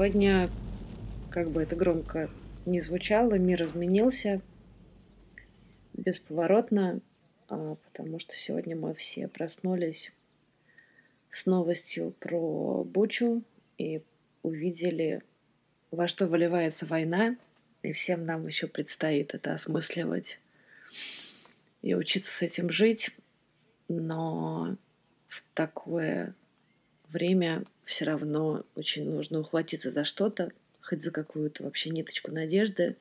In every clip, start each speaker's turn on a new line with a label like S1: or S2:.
S1: сегодня, как бы это громко не звучало, мир изменился бесповоротно, а, потому что сегодня мы все проснулись с новостью про Бучу и увидели, во что выливается война, и всем нам еще предстоит это осмысливать и учиться с этим жить, но в такое время все равно очень нужно ухватиться за что-то, хоть за какую-то вообще ниточку надежды.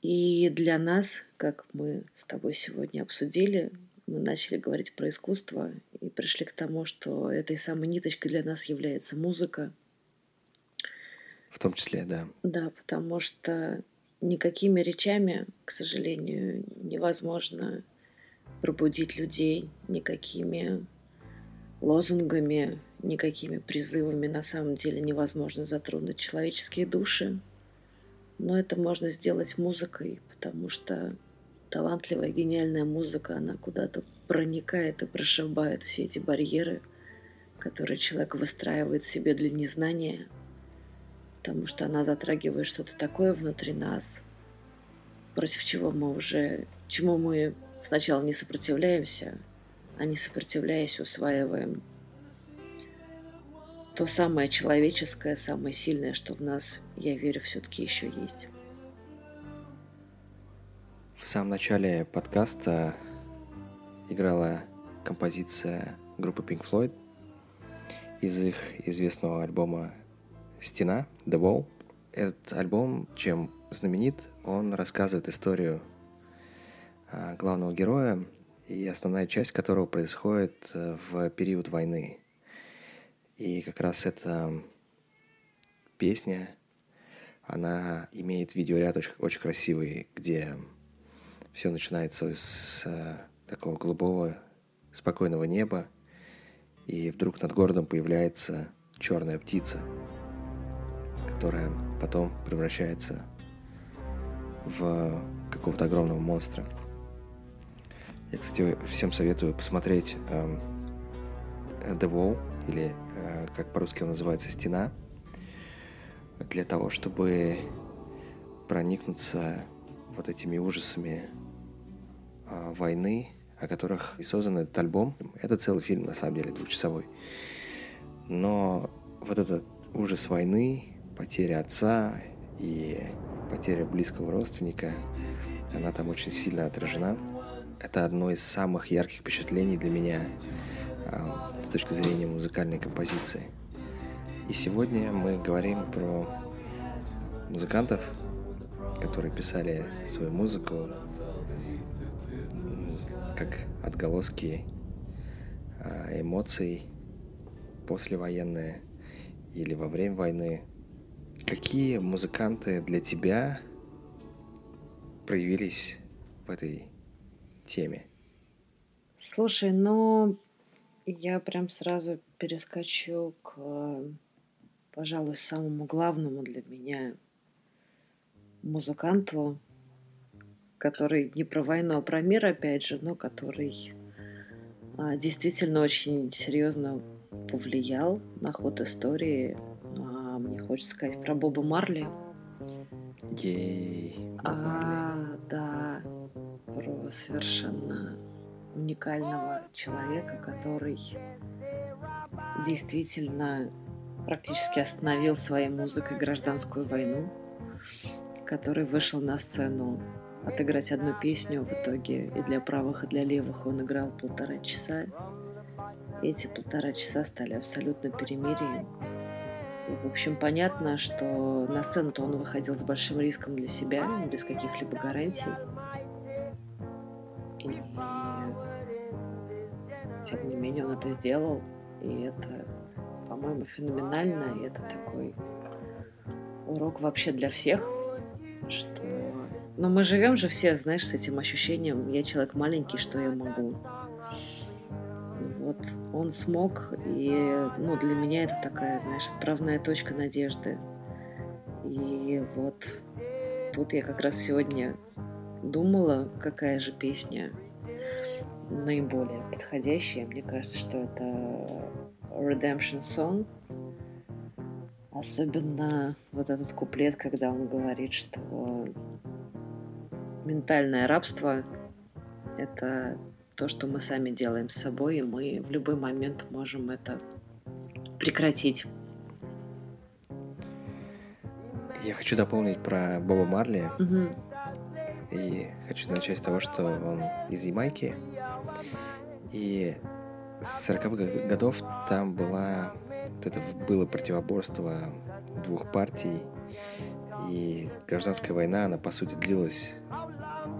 S1: И для нас, как мы с тобой сегодня обсудили, мы начали говорить про искусство и пришли к тому, что этой самой ниточкой для нас является музыка.
S2: В том числе, да.
S1: Да, потому что никакими речами, к сожалению, невозможно пробудить людей, никакими лозунгами, никакими призывами на самом деле невозможно затронуть человеческие души. Но это можно сделать музыкой, потому что талантливая, гениальная музыка, она куда-то проникает и прошибает все эти барьеры, которые человек выстраивает себе для незнания, потому что она затрагивает что-то такое внутри нас, против чего мы уже, чему мы сначала не сопротивляемся, а не сопротивляясь усваиваем то самое человеческое, самое сильное, что в нас, я верю, все-таки еще есть.
S2: В самом начале подкаста играла композиция группы Pink Floyd из их известного альбома «Стена» «The Wall». Этот альбом, чем знаменит, он рассказывает историю а, главного героя, и основная часть которого происходит э, в период войны. И как раз эта песня, она имеет видеоряд очень, очень красивый, где все начинается с э, такого голубого, спокойного неба, и вдруг над городом появляется черная птица, которая потом превращается в какого-то огромного монстра. Я, кстати, всем советую посмотреть э, The Wall, или э, как по-русски он называется, «Стена», для того, чтобы проникнуться вот этими ужасами э, войны, о которых и создан этот альбом. Это целый фильм, на самом деле, двухчасовой. Но вот этот ужас войны, потеря отца и потеря близкого родственника, она там очень сильно отражена – это одно из самых ярких впечатлений для меня а, с точки зрения музыкальной композиции. И сегодня мы говорим про музыкантов, которые писали свою музыку как отголоски а, эмоций послевоенные или во время войны. Какие музыканты для тебя проявились в этой теме?
S1: Слушай, ну, я прям сразу перескочу к, пожалуй, самому главному для меня музыканту, который не про войну, а про мир, опять же, но который а, действительно очень серьезно повлиял на ход истории. А, мне хочется сказать про Боба Марли.
S2: Ей.
S1: А, да про совершенно уникального человека, который действительно практически остановил своей музыкой гражданскую войну, который вышел на сцену отыграть одну песню, в итоге и для правых, и для левых он играл полтора часа. Эти полтора часа стали абсолютно перемирием. И, в общем, понятно, что на сцену-то он выходил с большим риском для себя, без каких-либо гарантий. И тем не менее он это сделал. И это, по-моему, феноменально. И это такой урок вообще для всех, что... Но мы живем же все, знаешь, с этим ощущением, я человек маленький, что я могу. Вот он смог, и ну, для меня это такая, знаешь, отправная точка надежды. И вот тут я как раз сегодня думала, какая же песня наиболее подходящая. Мне кажется, что это Redemption Song. Особенно вот этот куплет, когда он говорит, что ментальное рабство — это то, что мы сами делаем с собой, и мы в любой момент можем это прекратить.
S2: Я хочу дополнить про Боба Марли.
S1: Угу.
S2: И хочу начать с того, что он из Ямайки. И с 40-х годов там была вот это было противоборство двух партий. И гражданская война, она, по сути, длилась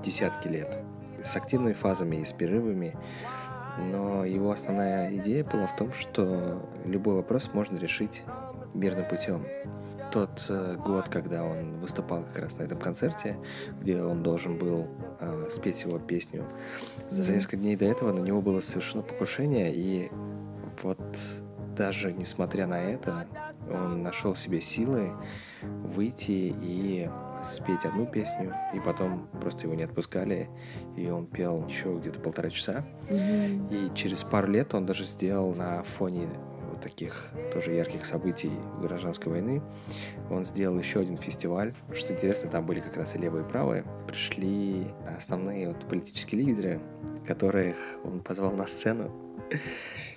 S2: десятки лет. С активными фазами и с перерывами. Но его основная идея была в том, что любой вопрос можно решить мирным путем тот э, год, когда он выступал как раз на этом концерте, где он должен был э, спеть его песню. За, за несколько дней до этого на него было совершено покушение, и вот даже несмотря на это, он нашел в себе силы выйти и спеть одну песню, и потом просто его не отпускали, и он пел еще где-то полтора часа.
S1: Mm-hmm.
S2: И через пару лет он даже сделал на фоне таких тоже ярких событий гражданской войны, он сделал еще один фестиваль. Что интересно, там были как раз и левые, и правые. Пришли основные вот политические лидеры, которых он позвал на сцену,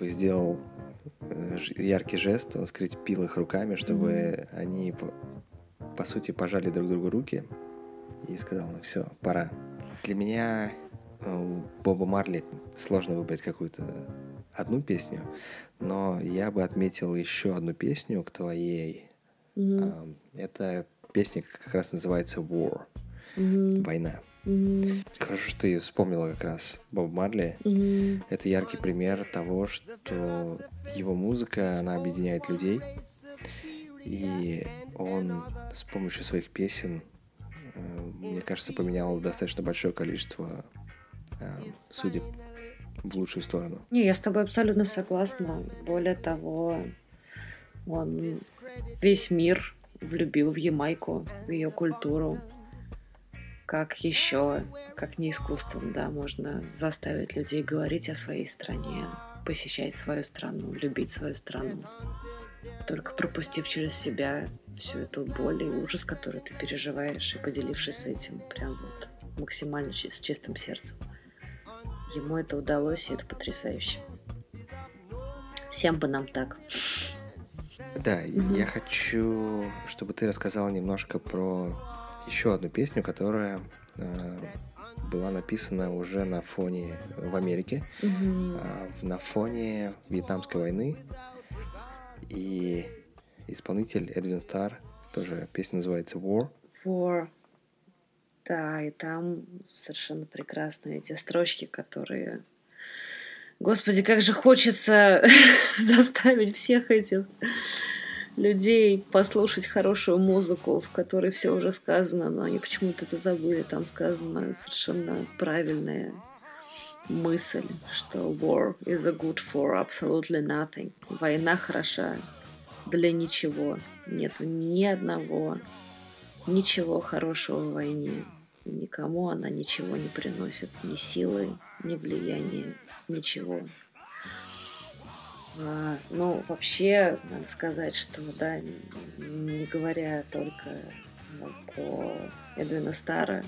S2: и сделал э, яркий жест, он скрепил их руками, чтобы mm-hmm. они, по, сути, пожали друг другу руки и сказал, ну все, пора. Для меня э, у Боба Марли сложно выбрать какую-то одну песню, но я бы отметил еще одну песню к твоей.
S1: Mm-hmm.
S2: Это песня как раз называется War.
S1: Mm-hmm.
S2: Война.
S1: Mm-hmm.
S2: Хорошо, что ты вспомнила как раз Боб Марли.
S1: Mm-hmm.
S2: Это яркий пример того, что его музыка, она объединяет людей. И он с помощью своих песен, э, мне кажется, поменял достаточно большое количество судеб в лучшую сторону.
S1: Не, я с тобой абсолютно согласна. Более того, он весь мир влюбил в Ямайку, в ее культуру. Как еще, как не искусством, да, можно заставить людей говорить о своей стране, посещать свою страну, любить свою страну. Только пропустив через себя всю эту боль и ужас, который ты переживаешь, и поделившись этим прям вот максимально с чистым сердцем. Ему это удалось, и это потрясающе. Всем бы нам так.
S2: Да, угу. я хочу, чтобы ты рассказала немножко про еще одну песню, которая э, была написана уже на фоне в Америке,
S1: угу.
S2: э, на фоне Вьетнамской войны. И исполнитель Эдвин Стар, тоже песня называется War.
S1: War. Да, и там совершенно прекрасные эти строчки, которые... Господи, как же хочется заставить всех этих людей послушать хорошую музыку, в которой все уже сказано, но они почему-то это забыли. Там сказано совершенно правильная мысль, что war is a good for absolutely nothing. Война хороша для ничего. Нет ни одного, ничего хорошего в войне. Никому она ничего не приносит, ни силы, ни влияния, ничего. А, ну, вообще, надо сказать, что, да, не говоря только ну, про Эдвина Стара,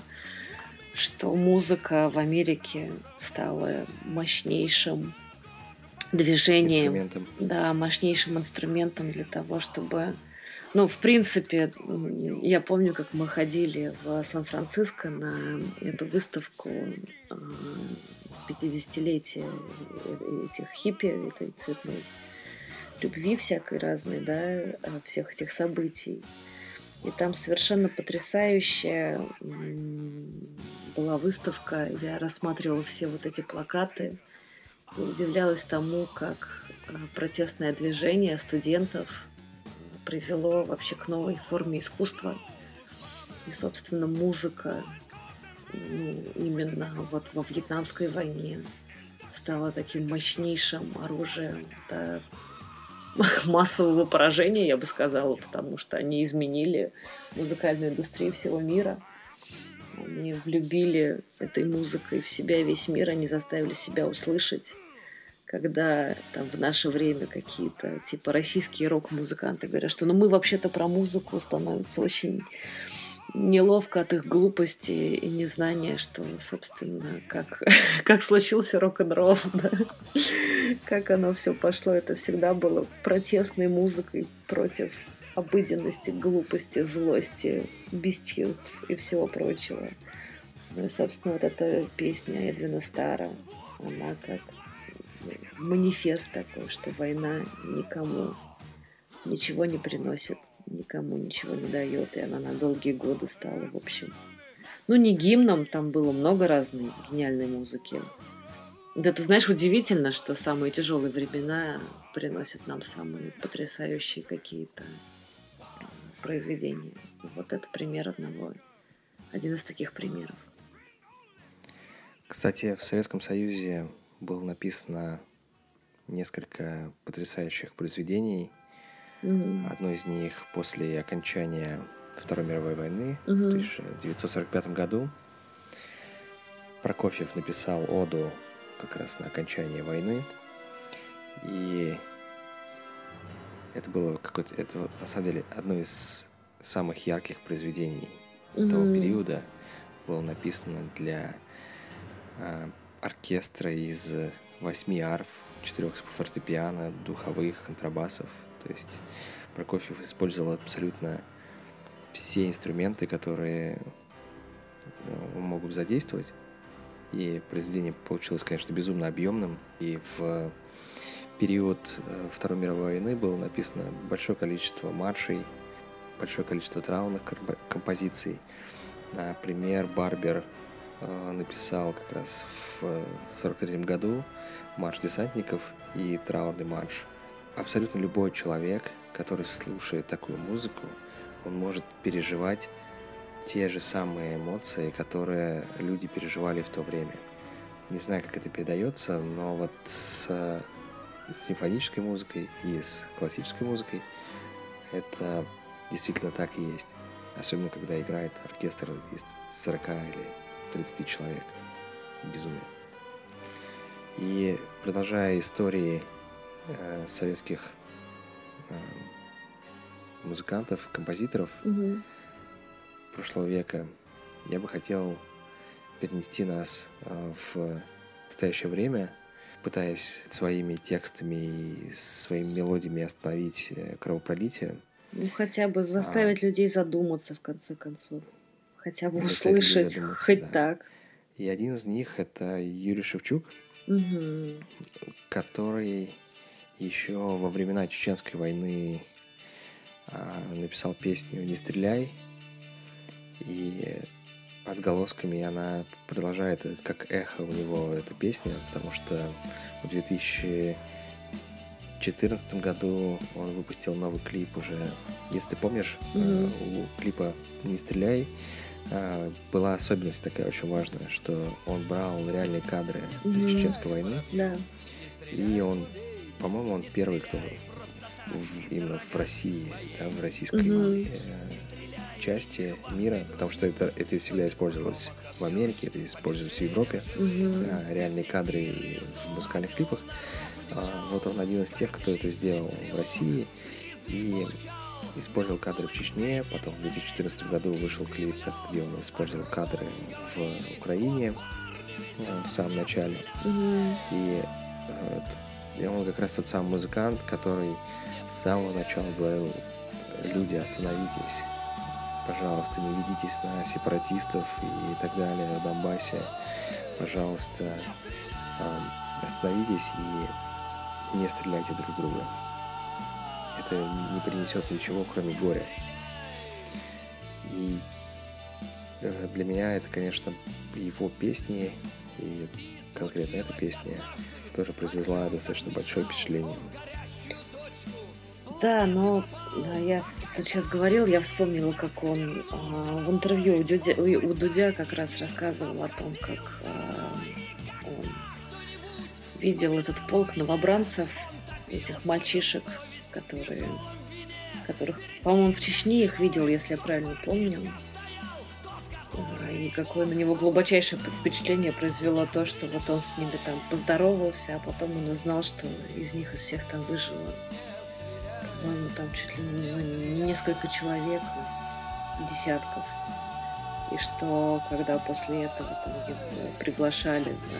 S1: что музыка в Америке стала мощнейшим движением, да, мощнейшим инструментом для того, чтобы ну, в принципе, я помню, как мы ходили в Сан-Франциско на эту выставку 50-летия а, этих хиппи, этой цветной любви всякой разной, да, а, всех этих событий. И там совершенно потрясающая была выставка. Я рассматривала все вот эти плакаты и удивлялась тому, как а, протестное движение студентов привело вообще к новой форме искусства. И, собственно, музыка ну, именно вот во Вьетнамской войне стала таким мощнейшим оружием да, массового поражения, я бы сказала, потому что они изменили музыкальную индустрию всего мира. Они влюбили этой музыкой в себя весь мир, они заставили себя услышать когда там в наше время какие-то типа российские рок-музыканты говорят, что ну мы вообще-то про музыку становится очень неловко от их глупости и незнания, что, собственно, как, как случился рок-н-ролл, да? как оно все пошло, это всегда было протестной музыкой против обыденности, глупости, злости, бесчинств и всего прочего. Ну и, собственно, вот эта песня Эдвина Стара, она как манифест такой, что война никому ничего не приносит никому ничего не дает, и она на долгие годы стала, в общем. Ну, не гимном, там было много разной гениальной музыки. Да ты знаешь, удивительно, что самые тяжелые времена приносят нам самые потрясающие какие-то произведения. Вот это пример одного, один из таких примеров.
S2: Кстати, в Советском Союзе было написано несколько потрясающих произведений, Mm-hmm. Одно из них после окончания Второй мировой войны mm-hmm. в 1945 году Прокофьев написал оду как раз на окончание войны. И это было какое-то, это на самом деле одно из самых ярких произведений mm-hmm. того периода. Было написано для э, оркестра из восьми арф, четырех фортепиано, духовых, контрабасов, то есть Прокофьев использовал абсолютно все инструменты, которые э, могут задействовать. И произведение получилось, конечно, безумно объемным. И в период э, Второй мировой войны было написано большое количество маршей, большое количество траурных композиций. Например, Барбер написал как раз в 43 году марш десантников и траурный марш абсолютно любой человек, который слушает такую музыку, он может переживать те же самые эмоции, которые люди переживали в то время. Не знаю, как это передается, но вот с, с симфонической музыкой и с классической музыкой это действительно так и есть. Особенно, когда играет оркестр из 40 или 30 человек. Безумие. И продолжая истории э, советских э, музыкантов, композиторов угу. прошлого века, я бы хотел перенести нас э, в настоящее время, пытаясь своими текстами и своими мелодиями остановить э, кровопролитие.
S1: Ну, хотя бы заставить а, людей задуматься, в конце концов. Хотя бы услышать, хоть да. так.
S2: И один из них это Юрий Шевчук, угу. который еще во времена Чеченской войны а, написал песню «Не стреляй», и отголосками она продолжает, как эхо у него эта песня, потому что в 2014 году он выпустил новый клип уже. Если ты помнишь, mm-hmm. у клипа «Не стреляй» была особенность такая очень важная, что он брал реальные кадры mm-hmm. из Чеченской войны,
S1: да.
S2: и он по-моему, он первый, кто именно в России, в российской mm-hmm. э, части мира, потому что это, это всегда использовалось в Америке, это использовалось в Европе, mm-hmm. да, реальные кадры в музыкальных клипах. А, вот он один из тех, кто это сделал в России и использовал кадры в Чечне, потом в 2014 году вышел клип, где он использовал кадры в Украине э, в самом начале. Mm-hmm. И э, и он как раз тот самый музыкант, который с самого начала говорил, люди, остановитесь, пожалуйста, не ведитесь на сепаратистов и так далее на Донбассе. Пожалуйста, остановитесь и не стреляйте друг друга. Это не принесет ничего, кроме горя. И э, для меня это, конечно, его песни, и конкретно эта песня тоже произвела достаточно большое впечатление.
S1: Да, но да, я тут сейчас говорил, я вспомнила, как он а, в интервью у, Дудя, у Дудя как раз рассказывал о том, как а, он видел этот полк новобранцев, этих мальчишек, которые, которых, по-моему, в Чечне их видел, если я правильно помню. и какое на него глубочайшее впечатление произвело то, что вот он с ними там поздоровался, а потом он узнал, что из них из всех там выжило, по-моему, там чуть ли не несколько человек из десятков. И что, когда после этого там его приглашали за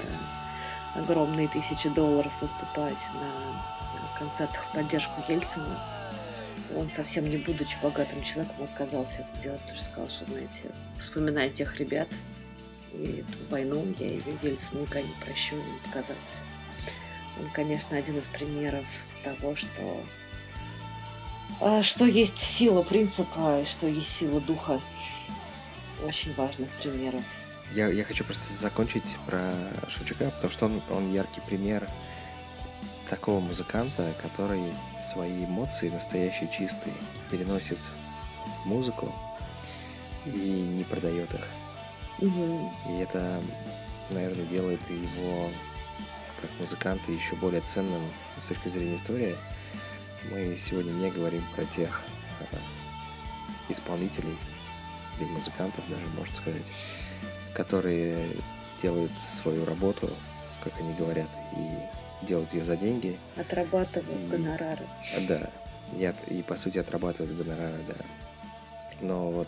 S1: огромные тысячи долларов выступать на концертах в поддержку Ельцина, он совсем не будучи богатым человеком отказался это делать, потому что сказал, что, знаете, вспоминая тех ребят и эту войну, я ее Ельцину никогда не прощу, и отказался. Он, конечно, один из примеров того, что а, что есть сила принципа, что есть сила духа. Очень важных примеров.
S2: Я, я хочу просто закончить про Шевчука, потому что он, он яркий пример такого музыканта, который свои эмоции настоящие, чистые, переносит в музыку и не продает их.
S1: Угу.
S2: И это, наверное, делает его как музыканта еще более ценным с точки зрения истории. Мы сегодня не говорим про тех э, исполнителей или музыкантов даже, можно сказать, которые делают свою работу, как они говорят, и делать ее за деньги.
S1: Отрабатывают и, гонорары.
S2: Да, и, и по сути отрабатывают гонорары, да. Но вот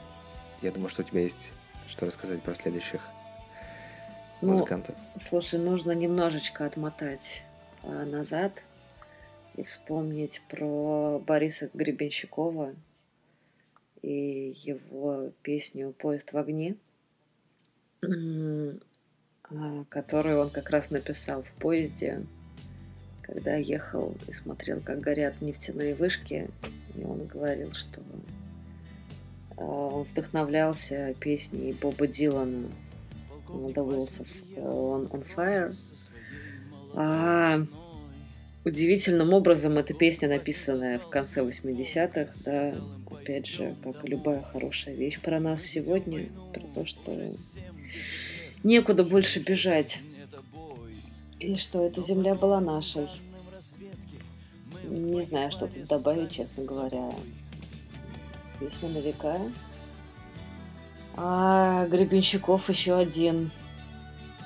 S2: я думаю, что у тебя есть что рассказать про следующих ну, музыкантов.
S1: Слушай, нужно немножечко отмотать а, назад и вспомнить про Бориса Гребенщикова и его песню «Поезд в огне», которую он как раз написал в поезде когда ехал и смотрел, как горят нефтяные вышки, и он говорил, что а, он вдохновлялся песней Боба Дилана The of on, on Fire. А, удивительным образом эта песня, написанная в конце 80-х, да, опять же, как и любая хорошая вещь про нас сегодня, про то, что некуда больше бежать и что эта земля была нашей. Не знаю, что тут добавить, честно говоря. Песня на века. А Гребенщиков еще один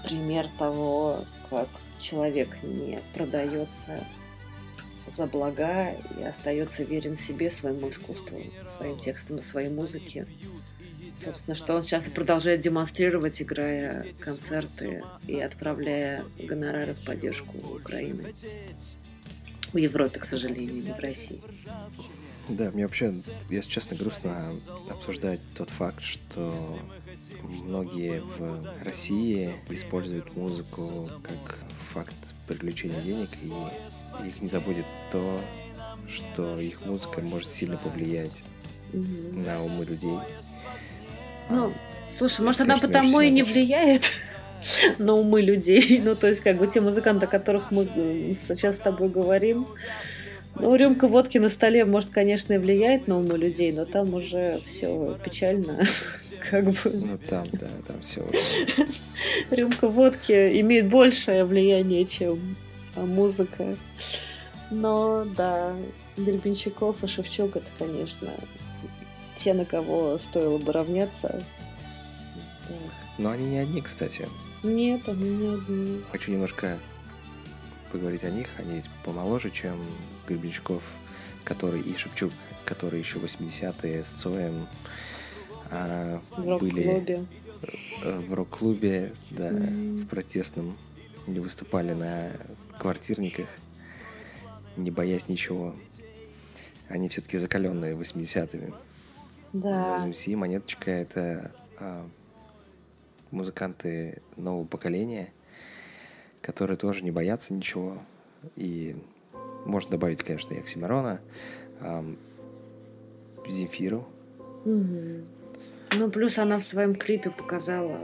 S1: пример того, как человек не продается за блага и остается верен себе, своему искусству, своим текстам и своей музыке. Собственно, что он сейчас и продолжает демонстрировать, играя концерты и отправляя гонорары в поддержку Украины. В Европе, к сожалению, не в России.
S2: Да, мне вообще, если честно, грустно обсуждать тот факт, что многие в России используют музыку как факт привлечения денег, и их не забудет то, что их музыка может сильно повлиять угу. на умы людей.
S1: Ну, слушай, может, она потому и не влияет на умы людей. Ну, то есть, как бы те музыканты, о которых мы сейчас с тобой говорим. Ну, рюмка водки на столе, может, конечно, и влияет на умы людей, но там уже все печально. Как бы.
S2: Ну, там, да, там все.
S1: Рюмка водки имеет большее влияние, чем музыка. Но, да, Гребенщиков и Шевчук, это, конечно, те, на кого стоило бы равняться.
S2: Но они не одни, кстати.
S1: Нет, они не одни.
S2: Хочу немножко поговорить о них. Они помоложе, чем Гребенщиков, который и Шевчук, которые еще 80-е с Цоем а,
S1: в были
S2: э, в рок-клубе, да, mm. в протестном, не выступали на квартирниках, не боясь ничего. Они все-таки закаленные 80-ми.
S1: Да.
S2: ZMC, Монеточка — это а, музыканты нового поколения, которые тоже не боятся ничего. И можно добавить, конечно, и Оксимирона, а, Земфиру.
S1: Угу. Ну, плюс она в своем клипе показала,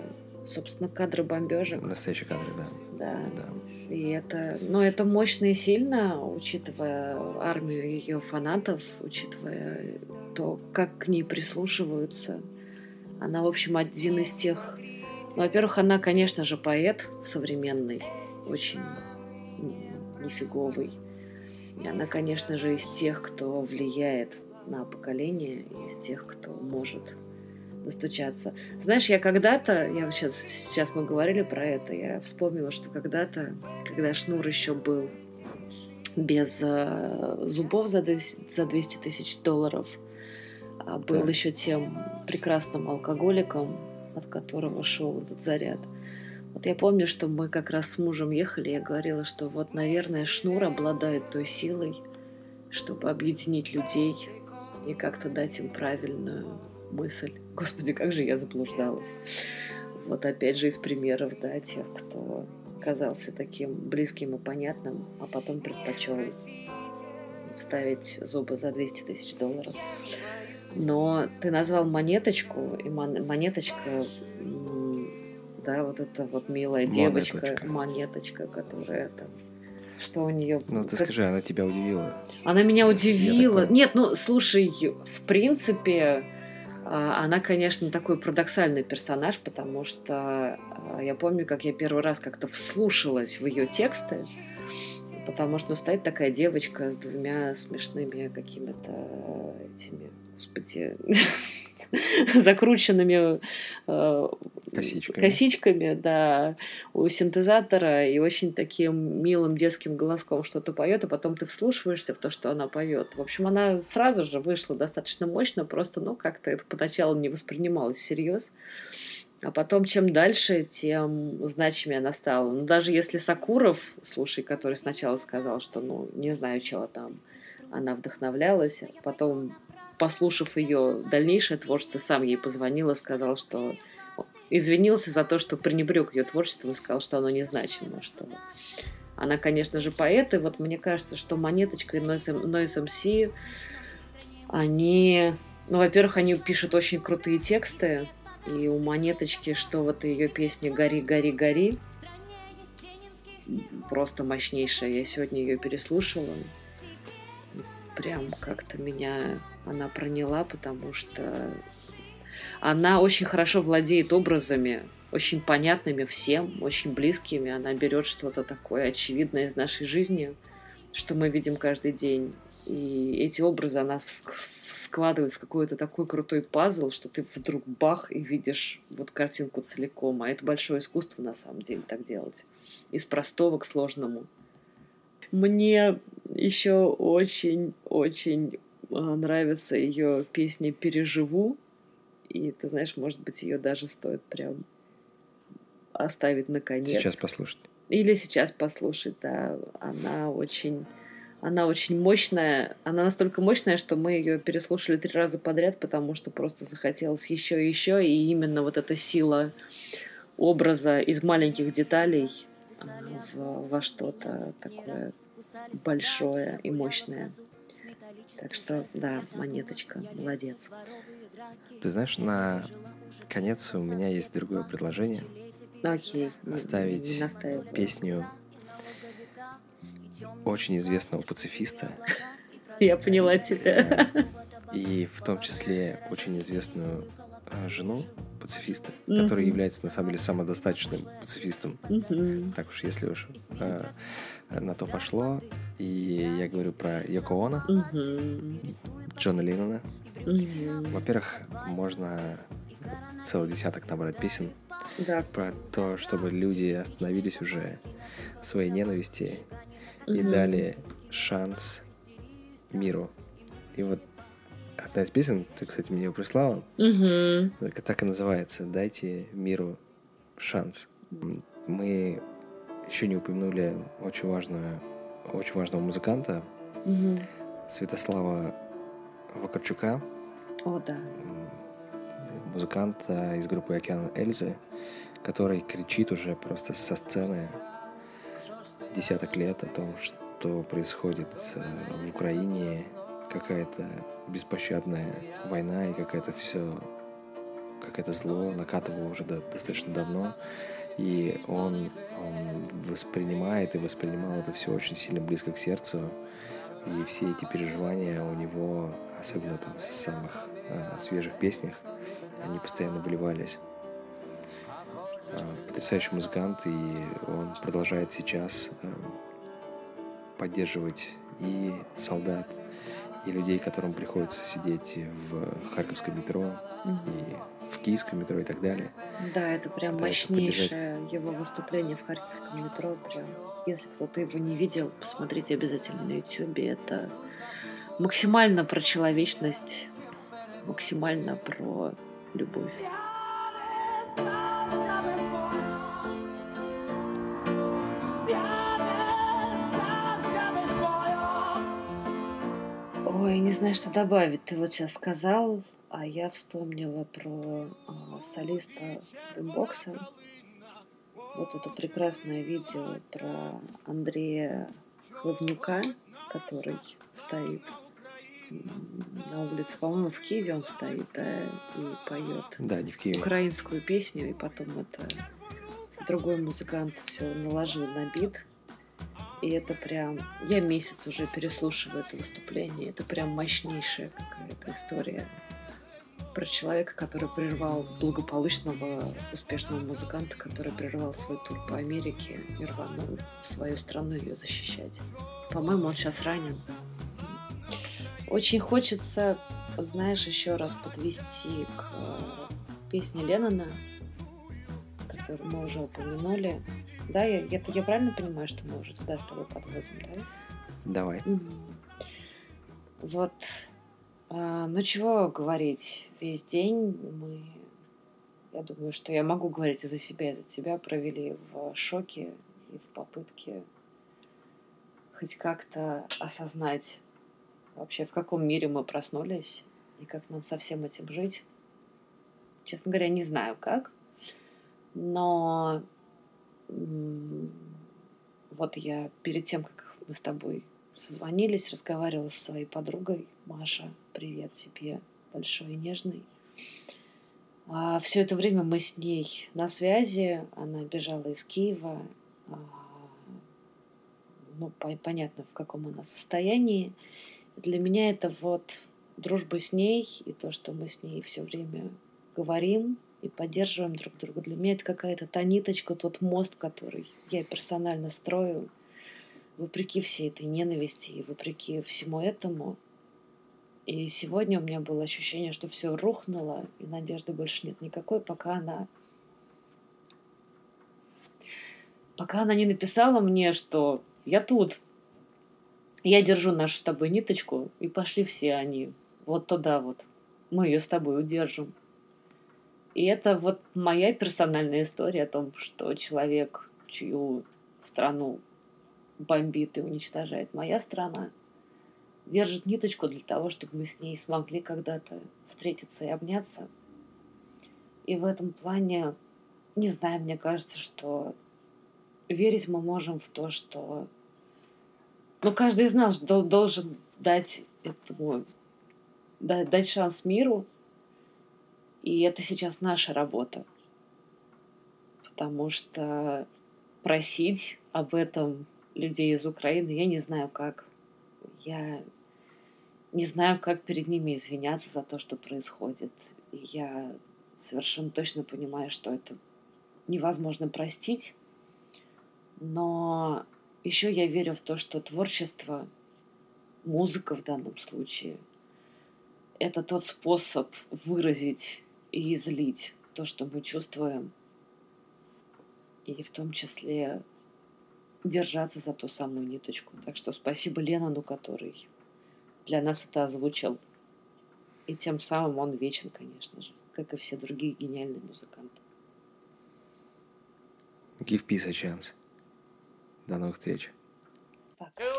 S1: собственно, кадры бомбежек.
S2: Настоящие кадры, да.
S1: Да. да. И это, ну, это мощно и сильно, учитывая армию ее фанатов, учитывая то, как к ней прислушиваются. Она, в общем, один из тех... Ну, во-первых, она, конечно же, поэт современный, очень нифиговый. И она, конечно же, из тех, кто влияет на поколение, из тех, кто может достучаться. Знаешь, я когда-то, я сейчас, сейчас мы говорили про это, я вспомнила, что когда-то, когда Шнур еще был без э, зубов за 200, за 200 тысяч долларов, а был да. еще тем прекрасным алкоголиком, от которого шел этот заряд. Вот я помню, что мы как раз с мужем ехали, я говорила, что вот, наверное, Шнур обладает той силой, чтобы объединить людей и как-то дать им правильную мысль. Господи, как же я заблуждалась. Вот опять же из примеров, да, тех, кто казался таким близким и понятным, а потом предпочел вставить зубы за 200 тысяч долларов. Но ты назвал монеточку, и монеточка, да, вот эта вот милая девочка, монеточка, монеточка которая там что у нее.
S2: Ну, ты как... скажи, она тебя удивила.
S1: Она меня удивила. Нет, ну, слушай, в принципе, а, она, конечно, такой парадоксальный персонаж, потому что а, я помню, как я первый раз как-то вслушалась в ее тексты, потому что ну, стоит такая девочка с двумя смешными какими-то этими, господи, закрученными э, косичками. косичками, да, у синтезатора и очень таким милым детским голоском что-то поет, а потом ты вслушиваешься в то, что она поет. В общем, она сразу же вышла достаточно мощно, просто, ну, как-то это поначалу не воспринималось всерьез. А потом, чем дальше, тем значимее она стала. Ну, даже если Сакуров, слушай, который сначала сказал, что, ну, не знаю, чего там, она вдохновлялась, а потом послушав ее дальнейшее творчество, сам ей позвонил и сказал, что извинился за то, что пренебрег ее творчеством и сказал, что оно незначимо, что она, конечно же, поэт, и вот мне кажется, что Монеточка и Noise MC, они, ну, во-первых, они пишут очень крутые тексты, и у Монеточки, что вот ее песня «Гори, гори, гори», просто мощнейшая. Я сегодня ее переслушала. Прям как-то меня она проняла, потому что она очень хорошо владеет образами, очень понятными всем, очень близкими. Она берет что-то такое очевидное из нашей жизни, что мы видим каждый день. И эти образы она складывает в какой-то такой крутой пазл, что ты вдруг бах и видишь вот картинку целиком. А это большое искусство на самом деле так делать. Из простого к сложному. Мне еще очень-очень а, нравится ее песня «Переживу». И ты знаешь, может быть, ее даже стоит прям оставить наконец.
S2: Сейчас послушать.
S1: Или сейчас послушать, да. Она очень, она очень мощная. Она настолько мощная, что мы ее переслушали три раза подряд, потому что просто захотелось еще и еще. И именно вот эта сила образа из маленьких деталей в, во что-то такое большое и мощное. Так что, да, монеточка, молодец.
S2: Ты знаешь, на конец у меня есть другое предложение.
S1: Окей.
S2: Оставить не, песню очень известного пацифиста.
S1: Я поняла тебя.
S2: И в том числе очень известную а, жену пацифиста, mm-hmm. который является на самом деле самодостаточным пацифистом. Mm-hmm. Так уж, если уж э, на то пошло. И я говорю про Йоко Оно, mm-hmm. Джона Леннона. Mm-hmm. Во-первых, можно целый десяток набрать песен да. про то, чтобы люди остановились уже в своей ненависти mm-hmm. и дали шанс миру. И вот одна из песен, ты, кстати, мне ее прислала, угу. так и называется «Дайте миру шанс». Мы еще не упомянули очень важную, очень важного музыканта угу. Святослава Вакарчука.
S1: О, да.
S2: Музыканта из группы «Океан Эльзы», который кричит уже просто со сцены десяток лет о том, что происходит э, в Украине, какая-то беспощадная война и какая-то все, какое-то зло накатывало уже до, достаточно давно. И он, он воспринимает и воспринимал это все очень сильно близко к сердцу. И все эти переживания у него, особенно там в самых э, свежих песнях, они постоянно выливались. Э, потрясающий музыкант, и он продолжает сейчас э, поддерживать и солдат, и людей, которым приходится сидеть в Харьковском метро и в киевском метро и так далее.
S1: Да, это прям мощнейшее поддержать. его выступление в харьковском метро. Прям, если кто-то его не видел, посмотрите обязательно на YouTube. Это максимально про человечность, максимально про любовь. Ой, не знаю, что добавить. Ты вот сейчас сказал, а я вспомнила про а, солиста бумбокса. Вот это прекрасное видео про Андрея Хловнюка, который стоит на улице, по-моему, в Киеве он стоит, да, и поет
S2: да, не в Киеве.
S1: украинскую песню, и потом это другой музыкант все наложил на бит. И это прям... Я месяц уже переслушиваю это выступление. Это прям мощнейшая какая-то история про человека, который прервал благополучного, успешного музыканта, который прервал свой тур по Америке и рванул в свою страну ее защищать. По-моему, он сейчас ранен. Очень хочется, знаешь, еще раз подвести к э, песне Леннона, которую мы уже упомянули. Да, я, я, я правильно понимаю, что мы уже туда с тобой подводим, да?
S2: Давай.
S1: Вот а, ну чего говорить, весь день мы, я думаю, что я могу говорить и за себя, и за тебя, провели в шоке и в попытке хоть как-то осознать вообще, в каком мире мы проснулись и как нам со всем этим жить. Честно говоря, не знаю как, но вот я перед тем, как мы с тобой созвонились, разговаривала со своей подругой Маша. Привет тебе, большой и нежный. А все это время мы с ней на связи. Она бежала из Киева. А, ну, по понятно, в каком она состоянии. Для меня это вот дружба с ней и то, что мы с ней все время говорим и поддерживаем друг друга. Для меня это какая-то та ниточка, тот мост, который я персонально строю вопреки всей этой ненависти и вопреки всему этому. И сегодня у меня было ощущение, что все рухнуло, и надежды больше нет никакой, пока она пока она не написала мне, что я тут, я держу нашу с тобой ниточку, и пошли все они вот туда вот. Мы ее с тобой удержим. И это вот моя персональная история о том, что человек, чью страну бомбит и уничтожает моя страна, держит ниточку для того, чтобы мы с ней смогли когда-то встретиться и обняться. И в этом плане, не знаю, мне кажется, что верить мы можем в то, что ну, каждый из нас должен дать этому, дать шанс миру, и это сейчас наша работа. Потому что просить об этом людей из Украины, я не знаю как. Я не знаю, как перед ними извиняться за то, что происходит. И я совершенно точно понимаю, что это невозможно простить. Но еще я верю в то, что творчество, музыка в данном случае, это тот способ выразить и излить то, что мы чувствуем, и в том числе держаться за ту самую ниточку. Так что спасибо Ленану, который для нас это озвучил. И тем самым он вечен, конечно же, как и все другие гениальные музыканты.
S2: Give peace a chance. До новых встреч.
S1: Пока.